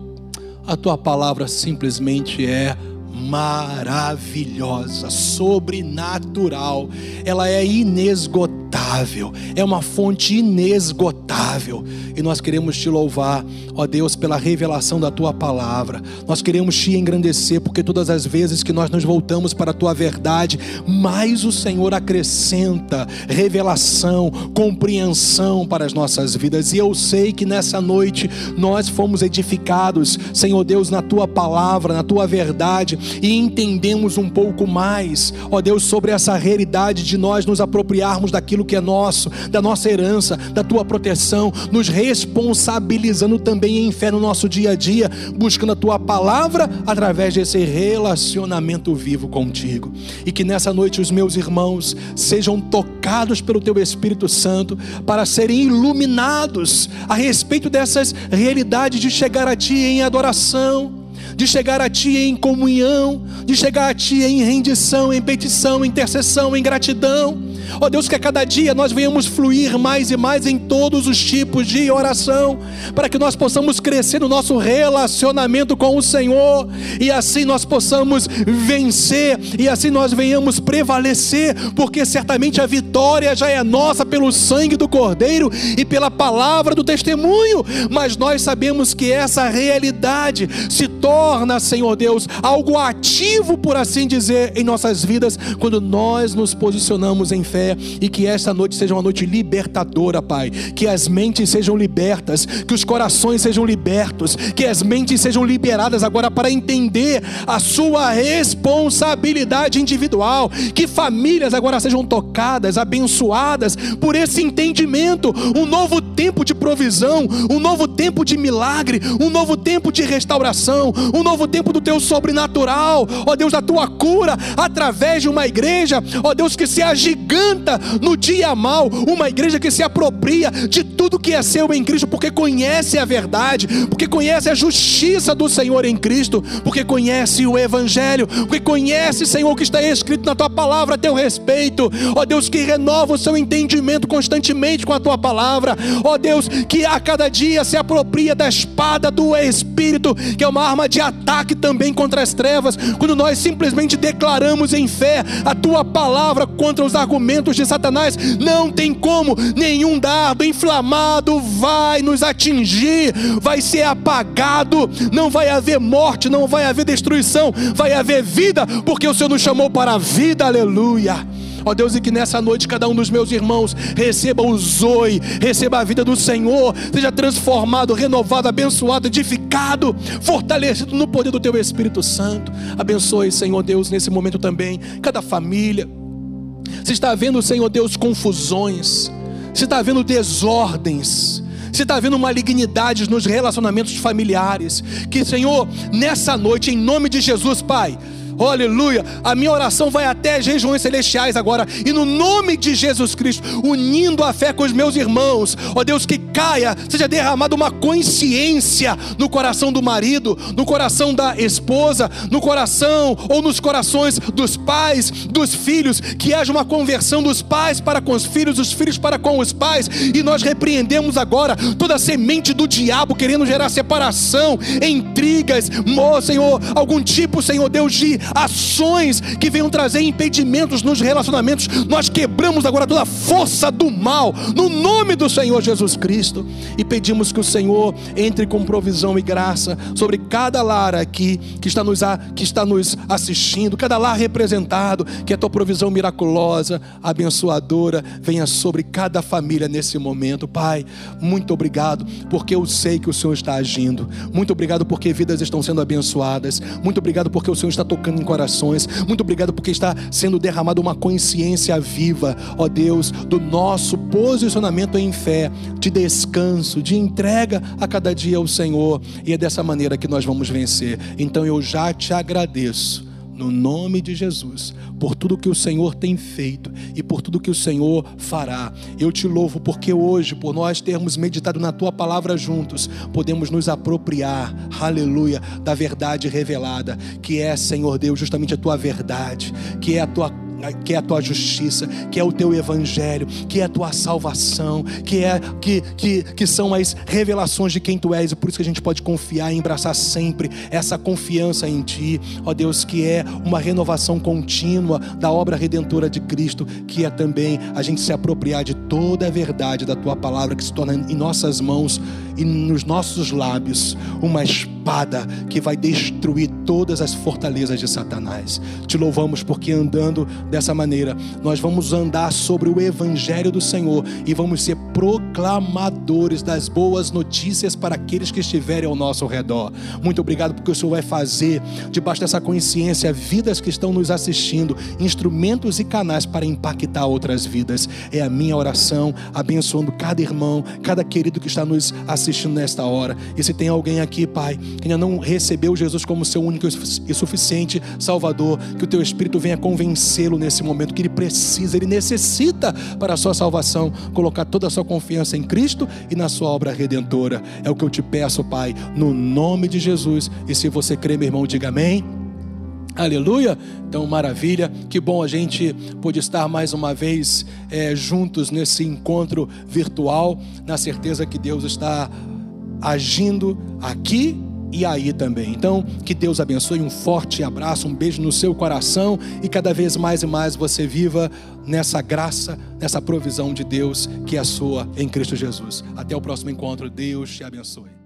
a tua palavra simplesmente é maravilhosa, sobrenatural, ela é inesgotável, é uma fonte inesgotável. E nós queremos te louvar, ó Deus, pela revelação da tua palavra. Nós queremos te engrandecer, porque todas as vezes que nós nos voltamos para a tua verdade, mais o Senhor acrescenta revelação, compreensão para as nossas vidas. E eu sei que nessa noite nós fomos edificados, Senhor Deus, na tua palavra, na tua verdade e entendemos um pouco mais, ó Deus, sobre essa realidade de nós nos apropriarmos daquilo que é nosso, da nossa herança, da tua proteção, nos responsabilizando também em fé no nosso dia a dia, buscando a tua palavra através desse relacionamento vivo contigo. E que nessa noite os meus irmãos sejam tocados pelo teu Espírito Santo para serem iluminados a respeito dessas realidades de chegar a ti em adoração de chegar a Ti em comunhão, de chegar a Ti em rendição, em petição, em intercessão, em gratidão. Ó Deus, que a cada dia nós venhamos fluir mais e mais em todos os tipos de oração, para que nós possamos crescer no nosso relacionamento com o Senhor, e assim nós possamos vencer, e assim nós venhamos prevalecer, porque certamente a vitória já é nossa pelo sangue do Cordeiro e pela palavra do testemunho, mas nós sabemos que essa realidade se torna, Senhor Deus, algo ativo, por assim dizer, em nossas vidas, quando nós nos posicionamos em fé e que esta noite seja uma noite libertadora, Pai. Que as mentes sejam libertas, que os corações sejam libertos, que as mentes sejam liberadas agora para entender a sua responsabilidade individual, que famílias agora sejam tocadas, abençoadas por esse entendimento, um novo tempo de provisão, um novo tempo de milagre, um novo tempo de restauração, um novo tempo do teu sobrenatural, ó Deus, da tua cura através de uma igreja, ó Deus, que se agiganta no dia mal, uma igreja que se apropria de tudo que é seu em Cristo, porque conhece a verdade, porque conhece a justiça do Senhor em Cristo, porque conhece o Evangelho, porque conhece, Senhor, o que está escrito na tua palavra a teu respeito, ó Deus, que renova o seu entendimento constantemente com a tua palavra, ó Deus, que a cada dia se apropria da espada do Espírito, que é uma arma de ataque também contra as trevas, quando nós simplesmente declaramos em fé a tua palavra contra os argumentos de Satanás, não tem como, nenhum dardo inflamado vai nos atingir, vai ser apagado, não vai haver morte, não vai haver destruição, vai haver vida, porque o Senhor nos chamou para a vida, aleluia. Ó Deus, e que nessa noite cada um dos meus irmãos receba o zoe, receba a vida do Senhor, seja transformado, renovado, abençoado, edificado, fortalecido no poder do Teu Espírito Santo. Abençoe, Senhor Deus, nesse momento também, cada família se está vendo, Senhor Deus, confusões, se está vendo desordens, se está havendo malignidades nos relacionamentos familiares, que, Senhor, nessa noite, em nome de Jesus, Pai, Aleluia. A minha oração vai até regiões celestiais agora. E no nome de Jesus Cristo, unindo a fé com os meus irmãos, ó Deus, que caia, seja derramada uma consciência no coração do marido, no coração da esposa, no coração ou nos corações dos pais, dos filhos, que haja uma conversão dos pais para com os filhos, dos filhos para com os pais. E nós repreendemos agora toda a semente do diabo querendo gerar separação, intrigas, oh, Senhor, algum tipo, Senhor Deus, de ações que venham trazer impedimentos nos relacionamentos. Nós quebramos agora toda a força do mal, no nome do Senhor Jesus Cristo, e pedimos que o Senhor entre com provisão e graça sobre cada lar aqui que está nos, que está nos assistindo, cada lar representado, que a tua provisão miraculosa, abençoadora, venha sobre cada família nesse momento. Pai, muito obrigado, porque eu sei que o Senhor está agindo. Muito obrigado porque vidas estão sendo abençoadas. Muito obrigado porque o Senhor está tocando tocando em corações. Muito obrigado porque está sendo derramada uma consciência viva, ó Deus, do nosso posicionamento em fé, de descanso, de entrega a cada dia ao Senhor. E é dessa maneira que nós vamos vencer. Então eu já te agradeço no nome de Jesus, por tudo que o Senhor tem feito e por tudo que o Senhor fará. Eu te louvo porque hoje, por nós termos meditado na tua palavra juntos, podemos nos apropriar, aleluia, da verdade revelada, que é, Senhor Deus, justamente a tua verdade, que é a tua que é a tua justiça, que é o teu evangelho, que é a tua salvação, que é que, que, que são as revelações de quem tu és, e por isso que a gente pode confiar e embraçar sempre essa confiança em ti, ó Deus, que é uma renovação contínua da obra redentora de Cristo, que é também a gente se apropriar de toda a verdade da tua palavra que se torna em nossas mãos e nos nossos lábios uma espada que vai destruir todas as fortalezas de Satanás. Te louvamos porque andando dessa maneira, nós vamos andar sobre o evangelho do Senhor e vamos ser proclamadores das boas notícias para aqueles que estiverem ao nosso redor. Muito obrigado porque o Senhor vai fazer debaixo dessa consciência vidas que estão nos assistindo, instrumentos e canais para impactar outras vidas. É a minha oração, abençoando cada irmão, cada querido que está nos assistindo nesta hora. E se tem alguém aqui, Pai, que ainda não recebeu Jesus como seu único e suficiente Salvador, que o teu Espírito venha convencê-lo nesse momento que ele precisa, ele necessita para a sua salvação, colocar toda a sua confiança em Cristo e na sua obra redentora. É o que eu te peço, Pai, no nome de Jesus. E se você crê, meu irmão, diga amém. Aleluia! Então, maravilha, que bom a gente pôde estar mais uma vez é, juntos nesse encontro virtual, na certeza que Deus está agindo aqui e aí também. Então, que Deus abençoe, um forte abraço, um beijo no seu coração e cada vez mais e mais você viva nessa graça, nessa provisão de Deus que é sua em Cristo Jesus. Até o próximo encontro. Deus te abençoe.